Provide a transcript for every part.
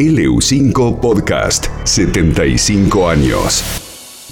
LU5 Podcast, 75 años.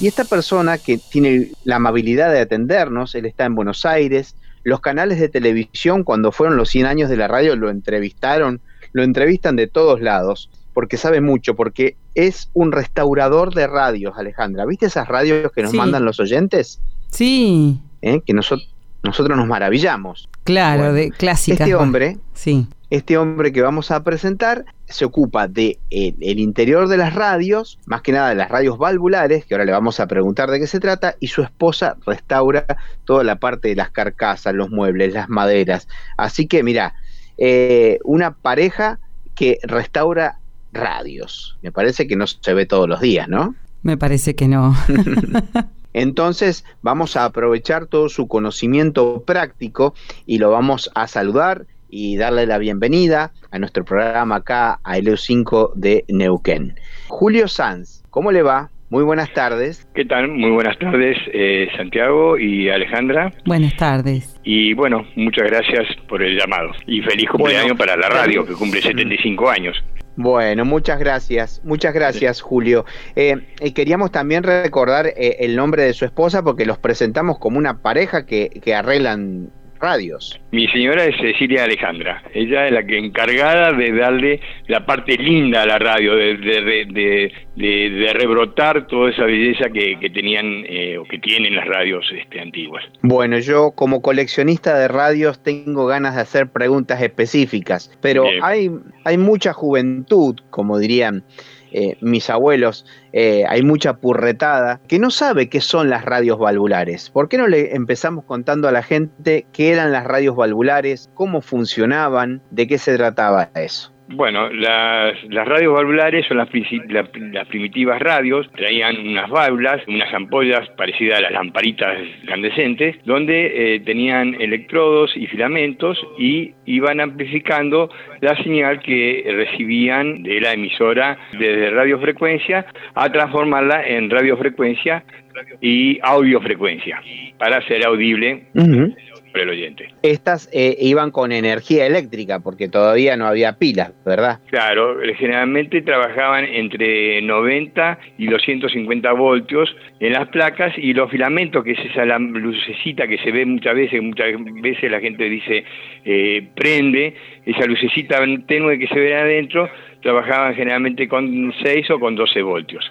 Y esta persona que tiene la amabilidad de atendernos, él está en Buenos Aires, los canales de televisión cuando fueron los 100 años de la radio lo entrevistaron, lo entrevistan de todos lados, porque sabe mucho, porque es un restaurador de radios, Alejandra. ¿Viste esas radios que nos mandan los oyentes? Sí. ¿Eh? Que nosotros nosotros nos maravillamos. Claro, de clásicas. Este hombre, sí. este hombre que vamos a presentar, se ocupa de eh, el interior de las radios, más que nada de las radios valvulares, que ahora le vamos a preguntar de qué se trata, y su esposa restaura toda la parte de las carcasas, los muebles, las maderas. Así que mira, eh, una pareja que restaura radios. Me parece que no se ve todos los días, ¿no? Me parece que no. Entonces vamos a aprovechar todo su conocimiento práctico y lo vamos a saludar y darle la bienvenida a nuestro programa acá a Eleo 5 de Neuquén. Julio Sanz, ¿cómo le va? Muy buenas tardes. ¿Qué tal? Muy buenas tardes, eh, Santiago y Alejandra. Buenas tardes. Y bueno, muchas gracias por el llamado. Y feliz cumpleaños para la radio, que cumple 75 años. Bueno, muchas gracias, muchas gracias Julio. Eh, queríamos también recordar eh, el nombre de su esposa porque los presentamos como una pareja que, que arreglan radios. Mi señora es Cecilia Alejandra. Ella es la que encargada de darle la parte linda a la radio, de, de, de, rebrotar toda esa belleza que, tenían eh, o que tienen las radios este, antiguas. Bueno, yo como coleccionista de radios tengo ganas de hacer preguntas específicas, pero hay, hay mucha juventud, como dirían eh, mis abuelos, eh, hay mucha purretada que no sabe qué son las radios valvulares. ¿Por qué no le empezamos contando a la gente qué eran las radios valvulares, cómo funcionaban, de qué se trataba eso? Bueno, las, radios valvulares son las, primitivas radios, traían unas válvulas, unas ampollas parecidas a las lamparitas incandescentes, donde eh, tenían electrodos y filamentos y iban amplificando la señal que recibían de la emisora desde radiofrecuencia a transformarla en radiofrecuencia y audiofrecuencia para ser audible el oyente. Estas eh, iban con energía eléctrica porque todavía no había pilas, ¿verdad? Claro, generalmente trabajaban entre 90 y 250 voltios en las placas y los filamentos, que es esa lucecita que se ve muchas veces, muchas veces la gente dice eh, prende, esa lucecita tenue que se ve adentro, trabajaban generalmente con 6 o con 12 voltios.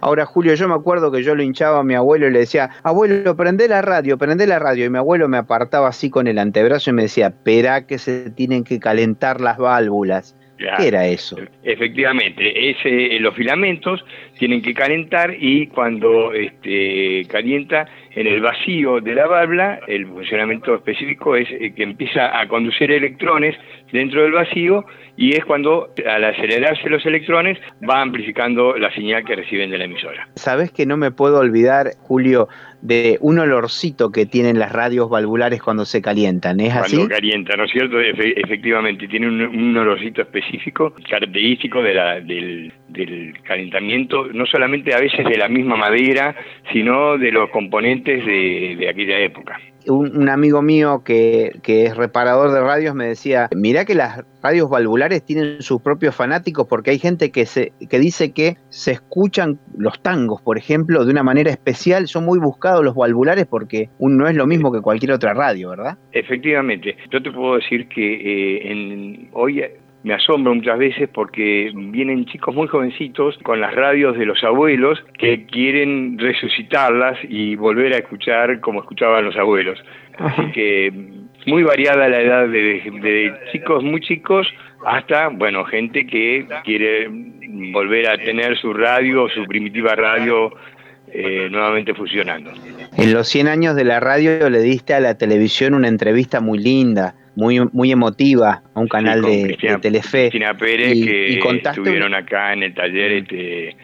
Ahora, Julio, yo me acuerdo que yo lo hinchaba a mi abuelo y le decía, abuelo, prende la radio, prende la radio. Y mi abuelo me apartaba así con el antebrazo y me decía, espera que se tienen que calentar las válvulas. ¿Qué era eso? Efectivamente, ese, los filamentos tienen que calentar y cuando este, calienta en el vacío de la válvula, el funcionamiento específico es eh, que empieza a conducir electrones dentro del vacío y es cuando al acelerarse los electrones va amplificando la señal que reciben de la emisora. Sabes que no me puedo olvidar, Julio, de un olorcito que tienen las radios valvulares cuando se calientan, ¿es así? Cuando calientan, ¿no es cierto? efectivamente, tiene un, olorcito específico, característico de la, del, del calentamiento, no solamente a veces de la misma madera, sino de los componentes de, de aquella época un, amigo mío que, es reparador de radios me decía, mirá que las radios valvulares tienen sus propios fanáticos porque hay gente que, se, que dice que se escuchan los tangos, por ejemplo, de una manera especial, son muy buscados los valvulares porque no es lo mismo que cualquier otra radio, ¿verdad? Efectivamente, yo te puedo decir que eh, en, hoy me asombro muchas veces porque vienen chicos muy jovencitos con las radios de los abuelos que quieren resucitarlas y volver a escuchar como escuchaban los abuelos. Así que muy variada la edad de, chicos muy chicos hasta, bueno, gente que quiere volver a tener su radio, su primitiva radio eh, nuevamente funcionando. En los 100 años de la radio le diste a la televisión una entrevista muy linda muy, muy emotiva a un canal de, Telefe. Cristina Pérez, que estuvieron acá en el taller este,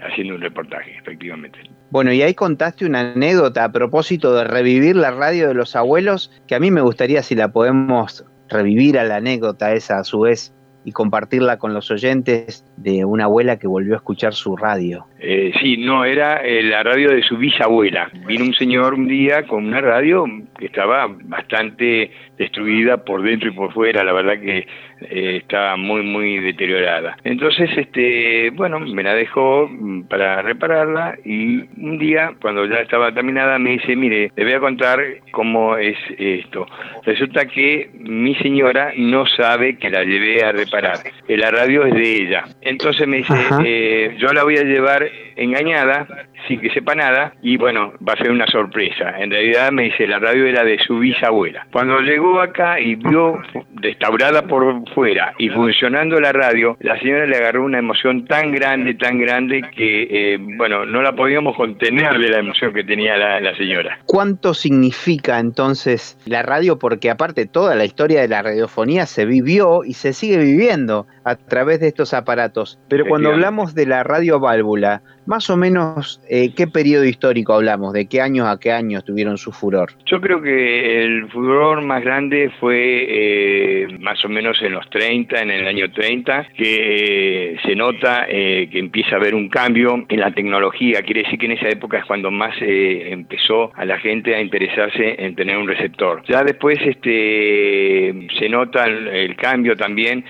haciendo un reportaje, efectivamente. Bueno, y ahí contaste una anécdota a propósito de revivir la radio de los abuelos, que a mí me gustaría si la podemos revivir a la anécdota esa a su vez y compartirla con los oyentes de una abuela que volvió a escuchar su radio. Eh, sí, no, era eh, la radio de su bisabuela. Vino un señor un día con una radio que estaba bastante destruida por dentro y por fuera, la verdad que eh, estaba muy, muy deteriorada. Entonces, este, bueno, me la dejó mm, para repararla y un día, cuando ya estaba terminada, me dice, mire, le voy a contar cómo es esto. Resulta que mi señora no sabe que la llevé a reparar. La radio es de ella. Entonces me dice, eh, yo la voy a llevar engañada, sin que sepa nada, y bueno, va a ser una sorpresa. En realidad me dice, la radio era de su bisabuela. Cuando llegó acá y vio restaurada por fuera y funcionando la radio, la señora le agarró una emoción tan grande, tan grande, que, eh, bueno, no la podíamos contener de la emoción que tenía la, la señora. ¿Cuánto significa entonces la radio? Porque aparte toda la historia de la radiofonía se vivió y se sigue viviendo a través de estos aparatos. Pero cuando hablamos de la radio válvula, más o menos, eh, ¿qué periodo histórico hablamos? ¿De qué años a qué años tuvieron su furor? Yo creo que el furor más grande fue eh, más o menos en los 30, en el año 30, que eh, se nota que empieza a haber un cambio en la tecnología. Quiere decir que en esa época es cuando más empezó a la gente a interesarse en tener un receptor. Ya después este, se nota el, cambio también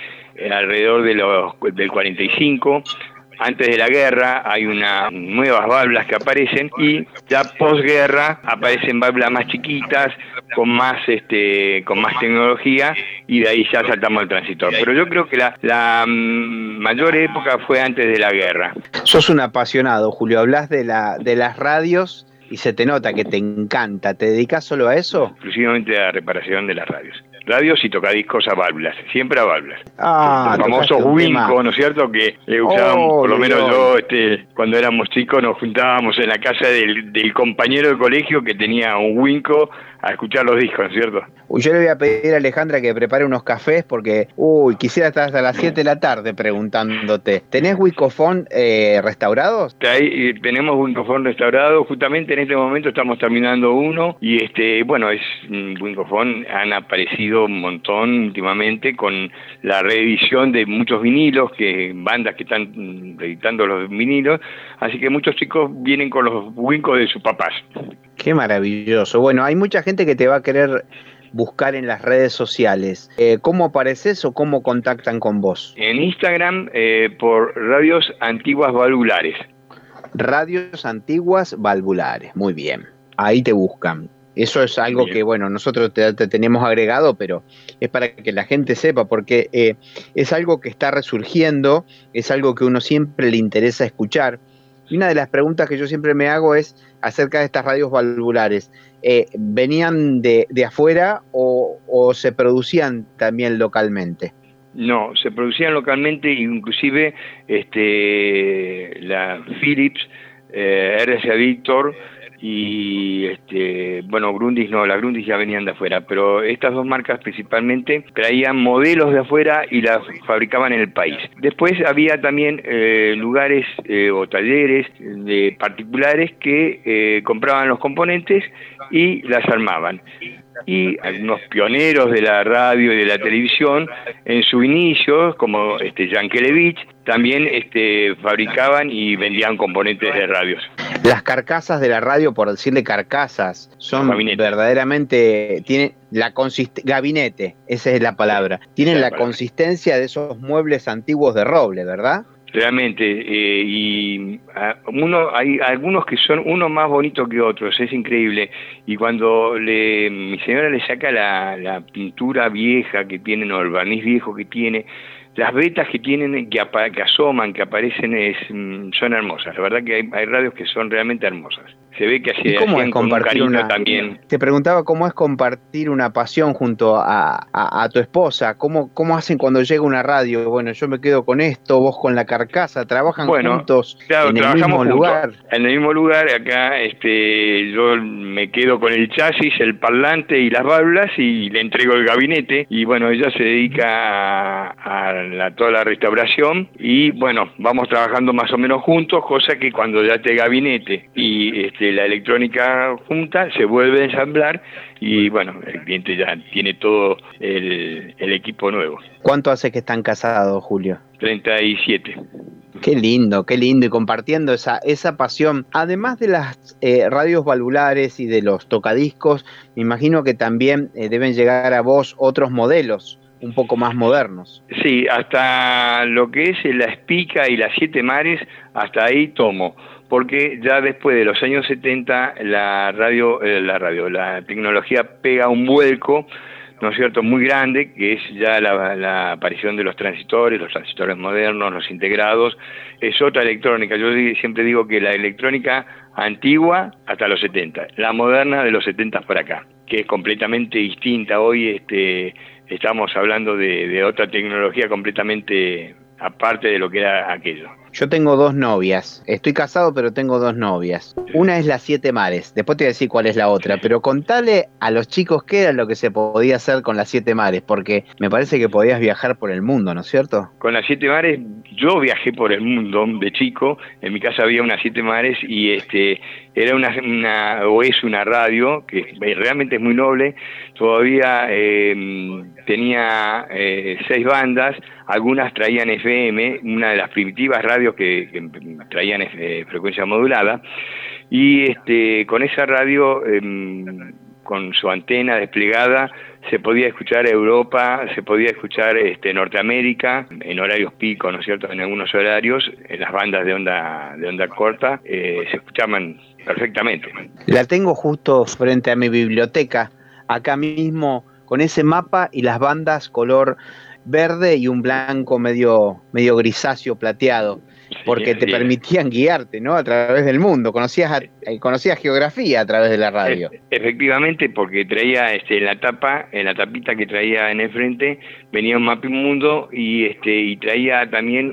alrededor de los, del 45 antes de la guerra hay unas nuevas válvulas que aparecen y ya posguerra aparecen válvulas más chiquitas con más este con más tecnología y de ahí ya saltamos al transitor pero yo creo que la, la mm, mayor época fue antes de la guerra. Sos un apasionado Julio. Hablas de la de las radios y se te nota que te encanta. Te dedicas solo a eso exclusivamente a la reparación de las radios. Radios y tocadiscos a válvulas, siempre a válvulas. Ah, Los famosos Winco, ¿no es cierto? Que usábamos, por lo menos yo, este, cuando éramos chicos, nos juntábamos en la casa del, del compañero de colegio que tenía un Winco a escuchar los discos, ¿cierto? Uy, yo le voy a pedir a Alejandra que prepare unos cafés porque, uy, quisiera estar hasta las 7 de la tarde preguntándote. ¿Tenés Wicofón eh, restaurados? Ahí, tenemos Wicofón restaurado, justamente en este momento estamos terminando uno y este, bueno, es Wicofón, han aparecido un montón últimamente con la reedición de muchos vinilos, que bandas que están reeditando los vinilos, así que muchos chicos vienen con los Wincos de sus papás. Qué maravilloso. Bueno, hay mucha gente que te va a querer buscar en las redes sociales. Eh, ¿Cómo apareces o cómo contactan con vos? En Instagram eh, por Radios Antiguas Valvulares. Radios Antiguas Valvulares, muy bien. Ahí te buscan. Eso es algo que, bueno, nosotros te, tenemos agregado, pero es para que la gente sepa, porque eh, es algo que está resurgiendo, es algo que uno siempre le interesa escuchar. Una de las preguntas que yo siempre me hago es acerca de estas radios valvulares. Eh, ¿Venían de, afuera o, se producían también localmente? No, se producían localmente, inclusive este, la Philips, eh, RCA Victor, y este, bueno, Grundis no, las Grundis ya venían de afuera, pero estas dos marcas principalmente traían modelos de afuera y las fabricaban en el país. Después había también eh, lugares eh, o talleres de particulares que eh, compraban los componentes y las armaban y algunos pioneros de la radio y de la televisión en su inicio, como este Yankelevich, también este, fabricaban y vendían componentes de radios. Las carcasas de la radio, por decirle carcasas, son verdaderamente, tienen la gabinete, esa es la palabra, tienen la consistencia de esos muebles antiguos de roble, ¿verdad? realmente eh, y uno hay algunos que son uno más bonito que otros es increíble. Y cuando le, mi señora le saca la, la pintura vieja que tiene o el barniz viejo que tiene las vetas que tienen que, que asoman que aparecen es, mm, son hermosas. La verdad que hay, hay radios que son realmente hermosas se ve que así ¿Cómo es compartir una, también. Te preguntaba cómo es compartir una pasión junto a, tu esposa, ¿Cómo, cómo hacen cuando llega una radio, bueno, yo me quedo con esto, vos con la carcasa, trabajan juntos en el mismo lugar. En el mismo lugar, acá este, yo me quedo con el chasis, el parlante y las válvulas y le entrego el gabinete y bueno, ella se dedica a, toda la restauración y bueno, vamos trabajando más o menos juntos, cosa que cuando ya te gabinete y este, la electrónica junta, se vuelve a ensamblar y bueno, el cliente ya tiene todo el, equipo nuevo. ¿Cuánto hace que están casados, Julio? 37. Qué lindo, qué lindo, y compartiendo esa, esa pasión. Además de las eh, radios valvulares y de los tocadiscos, me imagino que también eh, deben llegar a vos otros modelos un poco más modernos. Sí, hasta lo que es la Espica y las Siete Mares, hasta ahí tomo porque ya después de los años 70 la radio, eh, la radio, la tecnología pega un vuelco, ¿no es cierto?, muy grande, que es ya la, aparición de los transistores, los transistores modernos, los integrados, es otra electrónica. Yo siempre digo que la electrónica antigua hasta los 70, la moderna de los 70 para acá, que es completamente distinta. Hoy este, estamos hablando de otra tecnología completamente aparte de lo que era aquello. Yo tengo dos novias. Estoy casado, pero tengo dos novias. Una es las siete mares. Después te voy a decir cuál es la otra. Pero contale a los chicos qué era lo que se podía hacer con las siete mares, porque me parece que podías viajar por el mundo, ¿no es cierto? Con las siete mares, yo viajé por el mundo de chico. En mi casa había unas siete mares y este era una, una o es una radio que realmente es muy noble. Todavía eh, tenía eh, seis bandas. Algunas traían FM, una de las primitivas radios que, traían eh, frecuencia modulada y este, con esa radio, em, con su antena desplegada, se podía escuchar Europa, se podía escuchar este, Norteamérica en horarios pico, ¿no es cierto? En algunos horarios, en las bandas de onda de onda corta eh, se escuchaban perfectamente. La tengo justo frente a mi biblioteca, acá mismo con ese mapa y las bandas color verde y un blanco medio medio grisáceo plateado porque te permitían guiarte, ¿no? A través del mundo, conocías eh, conocías geografía a través de la radio. Efectivamente, porque traía este en la tapa, en la tapita que traía en el frente, venía un mapa mundo y este y traía también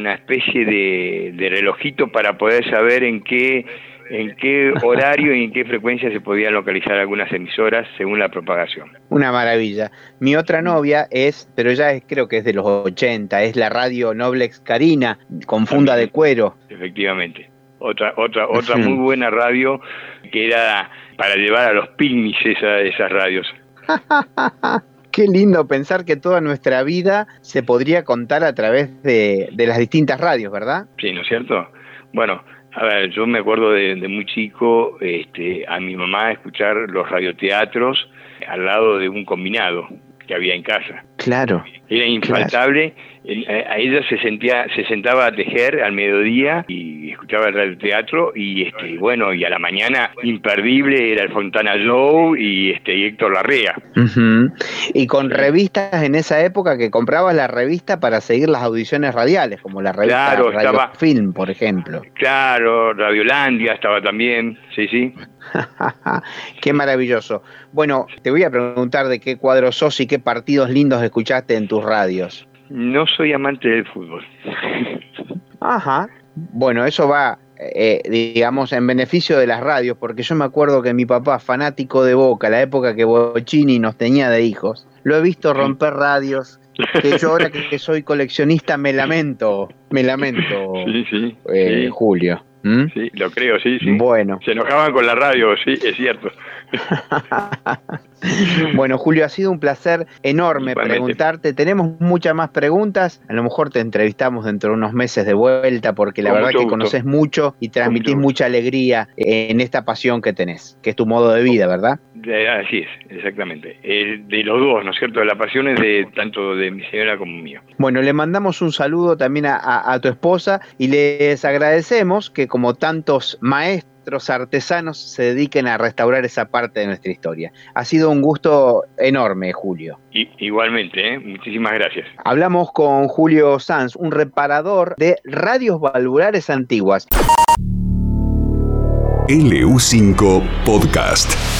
una especie de, de relojito para poder saber en qué en qué horario y en qué frecuencia se podían localizar algunas emisoras según la propagación. Una maravilla. Mi otra novia es, pero ya es, creo que es de los 80, es la radio Noblex Carina, con funda de cuero. Efectivamente. Otra, otra, otra muy buena radio que era para llevar a los picnics esa, esas radios. Qué lindo pensar que toda nuestra vida se podría contar a través de, de las distintas radios, ¿verdad? Sí, ¿no es cierto? Bueno, a ver, yo me acuerdo de, muy chico este, a mi mamá escuchar los radioteatros al lado de un combinado que había en casa. Claro. Era infaltable. A ella se sentía, se sentaba a tejer al mediodía y escuchaba el teatro y este, bueno, y a la mañana imperdible era el Fontana Joe y este Héctor Larrea. Y con revistas en esa época que comprabas la revista para seguir las audiciones radiales, como la revista Radio Film, por ejemplo. Claro, Radiolandia estaba también, sí, sí. qué maravilloso. Bueno, te voy a preguntar de qué cuadros sos y qué partidos lindos escuchaste en tus radios. No soy amante del fútbol. Ajá. Bueno, eso va, eh, digamos, en beneficio de las radios, porque yo me acuerdo que mi papá, fanático de Boca, la época que Bochini nos tenía de hijos, lo he visto romper radios, que yo ahora que soy coleccionista me lamento, me lamento, eh, Julio. ¿Mm? Sí, lo creo, sí, sí. Bueno. Se enojaban con la radio, sí, es cierto. bueno, Julio, ha sido un placer enorme preguntarte. Tenemos muchas más preguntas. A lo mejor te entrevistamos dentro de unos meses de vuelta, porque la verdad que conoces mucho y transmitís mucha alegría en esta pasión que tenés, que es tu modo de vida, ¿verdad? Así es, exactamente. de los dos, ¿no es cierto? La pasión es de tanto de mi señora como mío. Bueno, le mandamos un saludo también a tu esposa y les agradecemos que como tantos maestros artesanos se dediquen a restaurar esa parte de nuestra historia. Ha sido un gusto enorme, Julio. igualmente, ¿eh? muchísimas gracias. Hablamos con Julio Sanz, un reparador de radios valvulares antiguas. LU5 Podcast.